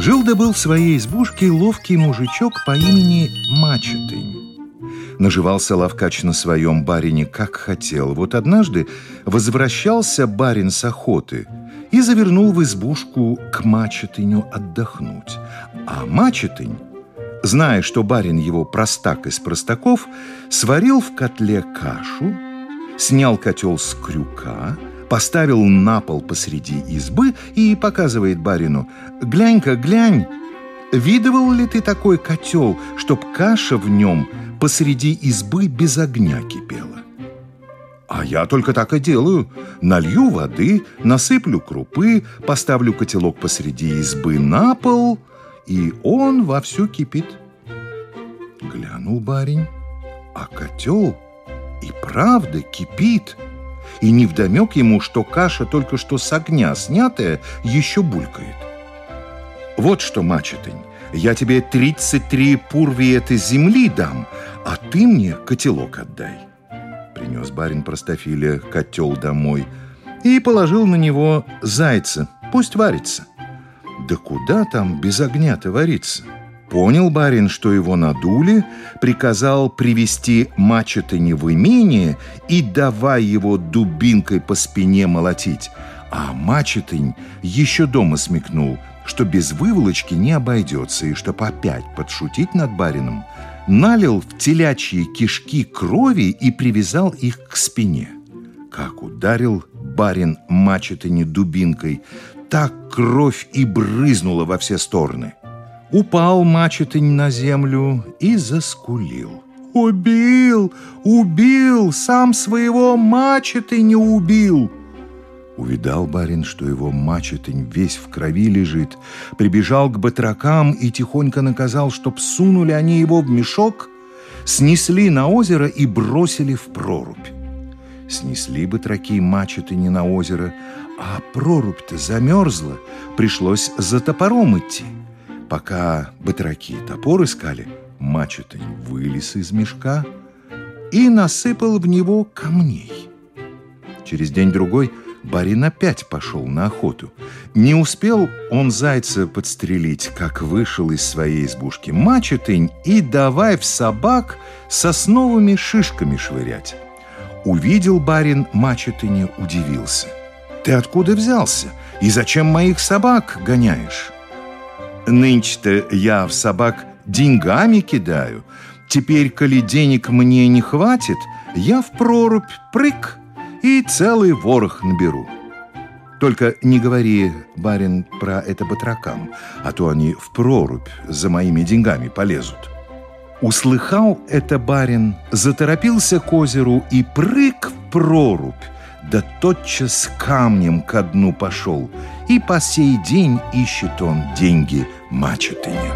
Жил да был в своей избушке ловкий мужичок по имени Мачетынь Наживался ловкач на своем барине, как хотел. Вот однажды возвращался барин с охоты и завернул в избушку к мачетыню отдохнуть. А мачетынь, зная, что барин его простак из простаков, сварил в котле кашу, снял котел с крюка, поставил на пол посреди избы и показывает барину «Глянь-ка, глянь, видывал ли ты такой котел, чтоб каша в нем посреди избы без огня кипела. А я только так и делаю. Налью воды, насыплю крупы, поставлю котелок посреди избы на пол, и он вовсю кипит. Глянул барин, а котел и правда кипит. И невдомек ему, что каша, только что с огня снятая, еще булькает. Вот что, мачетынь, я тебе 33 пурви этой земли дам, а ты мне котелок отдай. Принес барин простофиля котел домой и положил на него зайца, пусть варится. Да куда там без огня-то вариться? Понял барин, что его надули, приказал привести мачетыни в имение и давай его дубинкой по спине молотить. А мачетынь еще дома смекнул – что без выволочки не обойдется, и чтоб опять подшутить над барином, налил в телячьи кишки крови и привязал их к спине. Как ударил барин мачетыни дубинкой, так кровь и брызнула во все стороны. Упал мачетынь на землю и заскулил. «Убил! Убил! Сам своего мачеты не убил!» Увидал барин, что его мачетынь весь в крови лежит, прибежал к батракам и тихонько наказал, чтоб сунули они его в мешок, снесли на озеро и бросили в прорубь. Снесли батраки мачетыни на озеро, а прорубь-то замерзла, пришлось за топором идти. Пока батраки топор искали, мачетынь вылез из мешка и насыпал в него камней. Через день-другой – барин опять пошел на охоту. Не успел он зайца подстрелить, как вышел из своей избушки мачетынь и давай в собак сосновыми шишками швырять. Увидел барин мачетыни, удивился. «Ты откуда взялся? И зачем моих собак гоняешь?» «Нынче-то я в собак деньгами кидаю. Теперь, коли денег мне не хватит, я в прорубь прыг и целый ворох наберу. Только не говори, барин, про это батракам, а то они в прорубь за моими деньгами полезут. Услыхал это барин, заторопился к озеру и прыг в прорубь, да тотчас камнем ко дну пошел, и по сей день ищет он деньги мачетыне.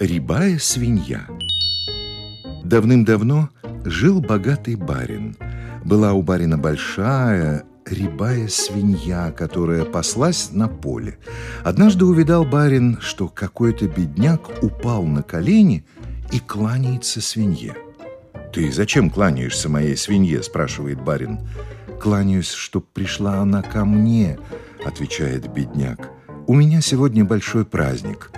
Рябая свинья – Давным-давно жил богатый барин. Была у барина большая, рябая свинья, которая паслась на поле. Однажды увидал барин, что какой-то бедняк упал на колени и кланяется свинье. «Ты зачем кланяешься моей свинье?» – спрашивает барин. «Кланяюсь, чтоб пришла она ко мне», – отвечает бедняк. «У меня сегодня большой праздник».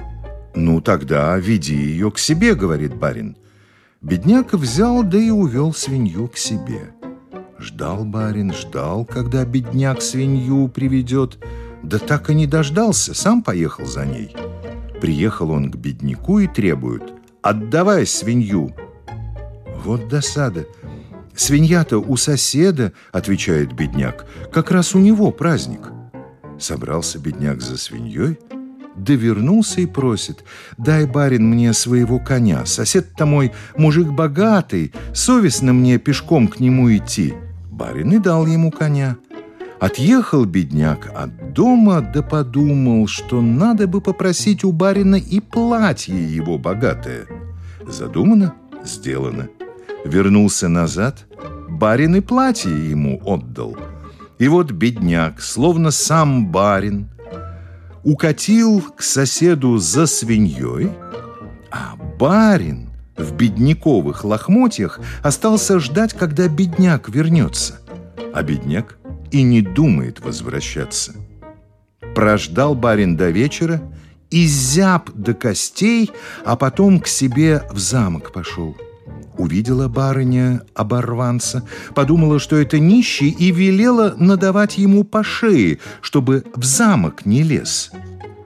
«Ну, тогда веди ее к себе», – говорит барин. Бедняк взял, да и увел свинью к себе. Ждал барин, ждал, когда бедняк свинью приведет, да так и не дождался, сам поехал за ней. Приехал он к бедняку и требует «Отдавай свинью!» Вот досада. «Свинья-то у соседа», — отвечает бедняк, — «как раз у него праздник». Собрался бедняк за свиньей — да вернулся и просит, дай, барин, мне своего коня. Сосед-то мой мужик богатый, совестно мне пешком к нему идти. Барин и дал ему коня. Отъехал бедняк от дома, да подумал, что надо бы попросить у барина и платье его богатое. Задумано, сделано. Вернулся назад, барин и платье ему отдал. И вот бедняк, словно сам барин, укатил к соседу за свиньей, а барин в бедняковых лохмотьях остался ждать, когда бедняк вернется. А бедняк и не думает возвращаться. Прождал барин до вечера и зяб до костей, а потом к себе в замок пошел. Увидела барыня оборванца, подумала, что это нищий, и велела надавать ему по шее, чтобы в замок не лез.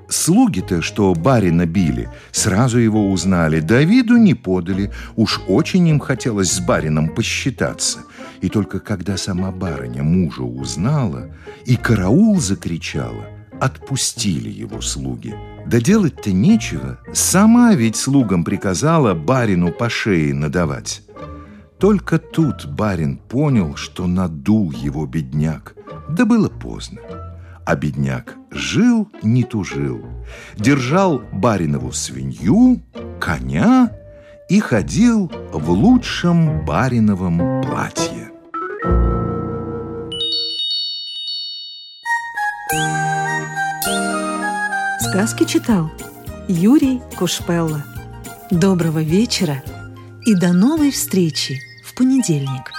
Слуги-то, что барина били, сразу его узнали, да виду не подали, уж очень им хотелось с барином посчитаться. И только когда сама барыня мужа узнала и караул закричала, отпустили его слуги. Да делать-то нечего, сама ведь слугам приказала барину по шее надавать. Только тут барин понял, что надул его бедняк, да было поздно. А бедняк жил, не тужил, держал баринову свинью, коня и ходил в лучшем бариновом платье. Сказки читал Юрий Кушпелла. Доброго вечера и до новой встречи в понедельник.